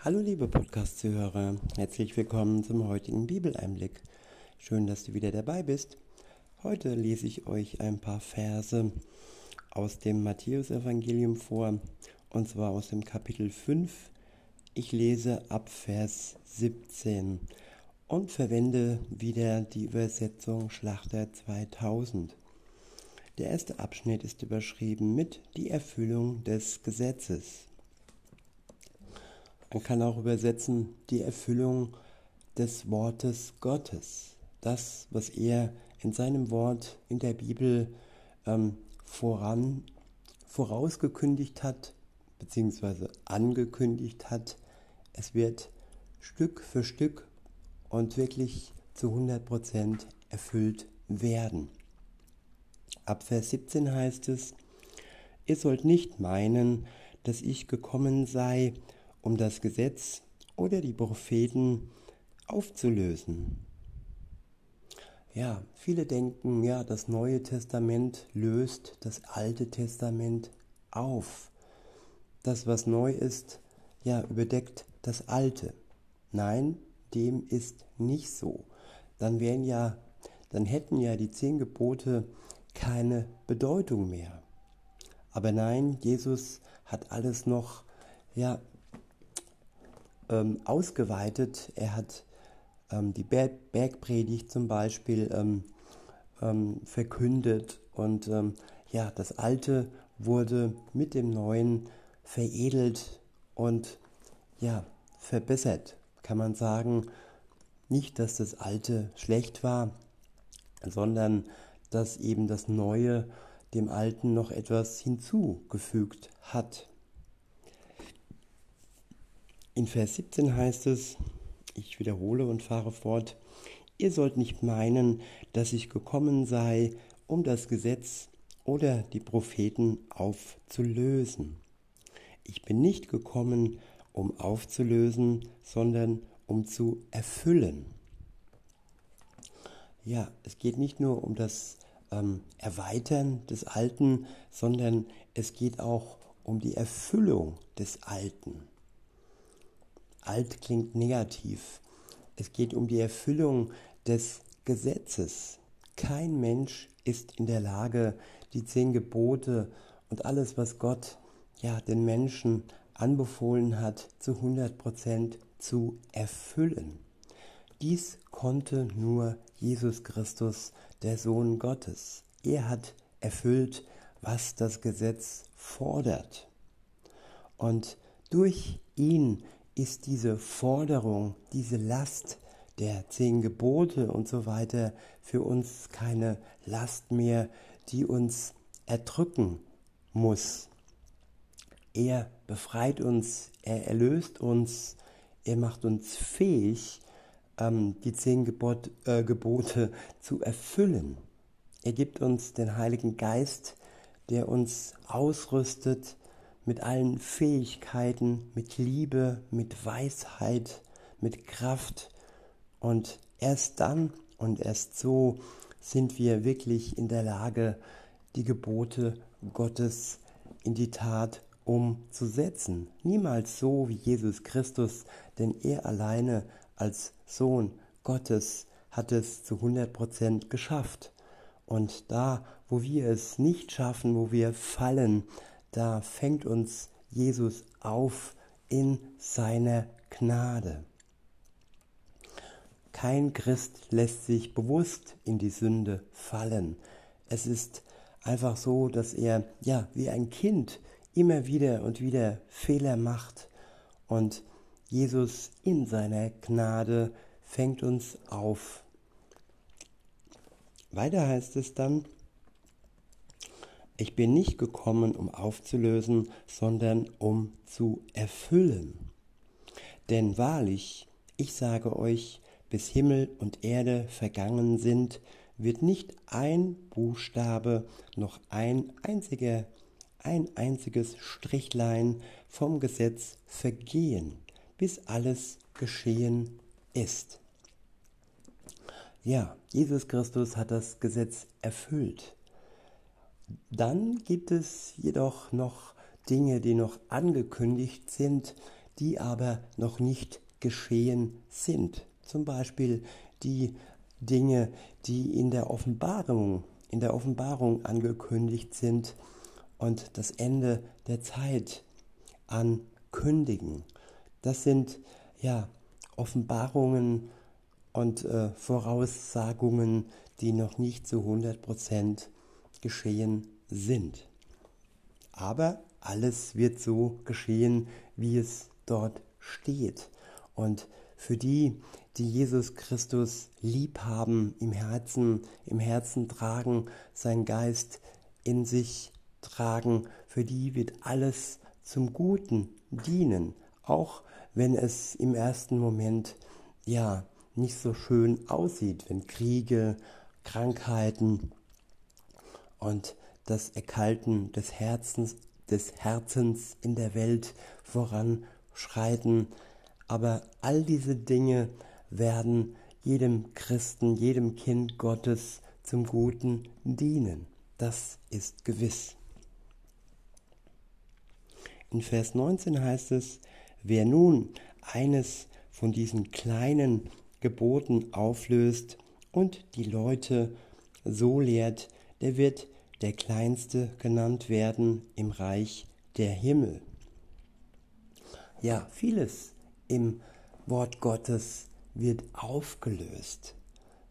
Hallo liebe Podcast-Zuhörer, herzlich willkommen zum heutigen Bibeleinblick. Schön, dass du wieder dabei bist. Heute lese ich euch ein paar Verse aus dem Matthäusevangelium vor, und zwar aus dem Kapitel 5. Ich lese ab Vers 17 und verwende wieder die Übersetzung Schlachter 2000. Der erste Abschnitt ist überschrieben mit die Erfüllung des Gesetzes. Man kann auch übersetzen die Erfüllung des Wortes Gottes. Das, was er in seinem Wort in der Bibel ähm, voran, vorausgekündigt hat, beziehungsweise angekündigt hat. Es wird Stück für Stück und wirklich zu 100% erfüllt werden. Ab Vers 17 heißt es, ihr sollt nicht meinen, dass ich gekommen sei, um das Gesetz oder die Propheten aufzulösen. Ja, viele denken, ja, das Neue Testament löst das Alte Testament auf. Das, was neu ist, ja, überdeckt das Alte. Nein, dem ist nicht so. Dann wären ja, dann hätten ja die zehn Gebote keine Bedeutung mehr. Aber nein, Jesus hat alles noch ja, ähm, ausgeweitet. Er hat ähm, die Berg Bergpredigt zum Beispiel ähm, ähm verkündet und ähm, ja, das Alte wurde mit dem Neuen veredelt und ja, verbessert, kann man sagen. Nicht, dass das Alte schlecht war, sondern dass eben das Neue dem Alten noch etwas hinzugefügt hat. In Vers 17 heißt es, ich wiederhole und fahre fort, ihr sollt nicht meinen, dass ich gekommen sei, um das Gesetz oder die Propheten aufzulösen. Ich bin nicht gekommen, um aufzulösen, sondern um zu erfüllen. Ja, es geht nicht nur um das ähm, Erweitern des Alten, sondern es geht auch um die Erfüllung des Alten. Alt klingt negativ. Es geht um die Erfüllung des Gesetzes. Kein Mensch ist in der Lage, die zehn Gebote und alles, was Gott ja den Menschen anbefohlen hat, zu 100% zu erfüllen. Dies konnte nur Jesus Christus, der Sohn Gottes. Er hat erfüllt, was das Gesetz fordert. Und durch ihn ist diese Forderung, diese Last der zehn Gebote und so weiter für uns keine Last mehr, die uns erdrücken muss. Er befreit uns, er erlöst uns, er macht uns fähig, ähm, die zehn Gebot, äh, Gebote zu erfüllen. Er gibt uns den Heiligen Geist, der uns ausrüstet, mit allen Fähigkeiten, mit Liebe, mit Weisheit, mit Kraft. Und erst dann und erst so sind wir wirklich in der Lage, die Gebote Gottes in die Tat umzusetzen. Niemals so wie Jesus Christus, denn er alleine als Sohn Gottes hat es zu 100% geschafft. Und da, wo wir es nicht schaffen, wo wir fallen, da fängt uns Jesus auf in seiner Gnade. Kein Christ lässt sich bewusst in die Sünde fallen. Es ist einfach so, dass er, ja, wie ein Kind immer wieder und wieder Fehler macht und Jesus in seiner Gnade fängt uns auf. Weiter heißt es dann, ich bin nicht gekommen, um aufzulösen, sondern um zu erfüllen. Denn wahrlich, ich sage euch, bis Himmel und Erde vergangen sind, wird nicht ein Buchstabe noch ein einziger ein einziges Strichlein vom Gesetz vergehen, bis alles geschehen ist. Ja, Jesus Christus hat das Gesetz erfüllt. Dann gibt es jedoch noch Dinge, die noch angekündigt sind, die aber noch nicht geschehen sind. Zum Beispiel die Dinge, die in der Offenbarung, in der Offenbarung angekündigt sind und das Ende der Zeit ankündigen. Das sind ja Offenbarungen und äh, Voraussagungen, die noch nicht zu 100% geschehen sind. Aber alles wird so geschehen, wie es dort steht. Und für die, die Jesus Christus lieb haben, im Herzen, im Herzen tragen, sein Geist in sich tragen, für die wird alles zum Guten dienen, auch wenn es im ersten Moment ja nicht so schön aussieht, wenn Kriege, Krankheiten und das Erkalten des Herzens, des Herzens in der Welt voranschreiten. Aber all diese Dinge werden jedem Christen, jedem Kind Gottes zum Guten dienen. Das ist gewiss. In Vers 19 heißt es, wer nun eines von diesen kleinen Geboten auflöst und die Leute so lehrt, der wird der Kleinste genannt werden im Reich der Himmel. Ja, vieles im Wort Gottes wird aufgelöst.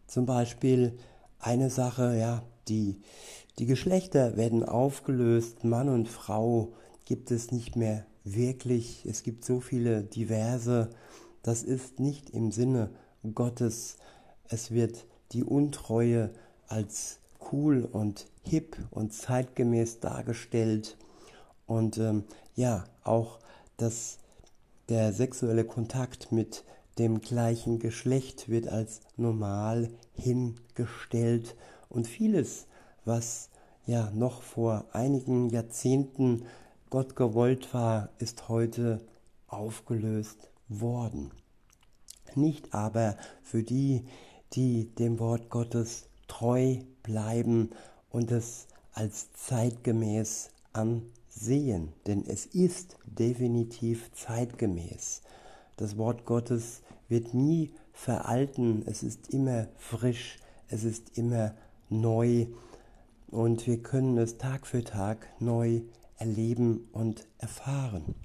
Zum Beispiel eine Sache, ja, die, die Geschlechter werden aufgelöst, Mann und Frau gibt es nicht mehr wirklich. Es gibt so viele diverse. Das ist nicht im Sinne Gottes. Es wird die Untreue als cool und hip und zeitgemäß dargestellt. Und ähm, ja, auch dass der sexuelle Kontakt mit dem gleichen Geschlecht wird als normal hingestellt und vieles, was ja noch vor einigen Jahrzehnten Gott gewollt war, ist heute aufgelöst worden nicht aber für die, die dem Wort Gottes treu bleiben und es als zeitgemäß ansehen, denn es ist definitiv zeitgemäß. Das Wort Gottes wird nie veralten, es ist immer frisch, es ist immer neu und wir können es Tag für Tag neu erleben und erfahren.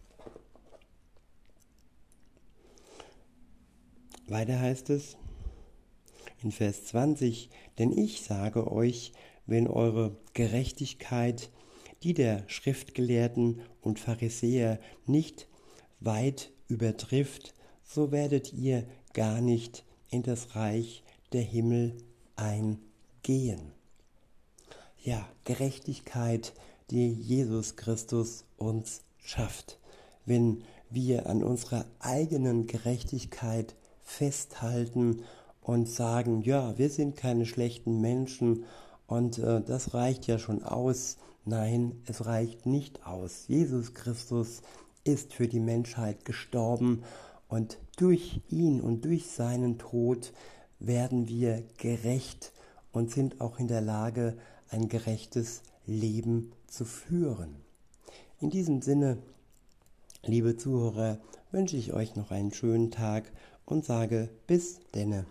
Weiter heißt es in Vers 20, denn ich sage euch, wenn eure Gerechtigkeit, die der Schriftgelehrten und Pharisäer nicht weit übertrifft, so werdet ihr gar nicht in das Reich der Himmel eingehen. Ja, Gerechtigkeit, die Jesus Christus uns schafft. Wenn wir an unserer eigenen Gerechtigkeit festhalten und sagen, ja, wir sind keine schlechten Menschen und äh, das reicht ja schon aus. Nein, es reicht nicht aus. Jesus Christus ist für die Menschheit gestorben und durch ihn und durch seinen Tod werden wir gerecht und sind auch in der Lage, ein gerechtes Leben zu führen. In diesem Sinne, liebe Zuhörer, wünsche ich euch noch einen schönen Tag und sage bis denne.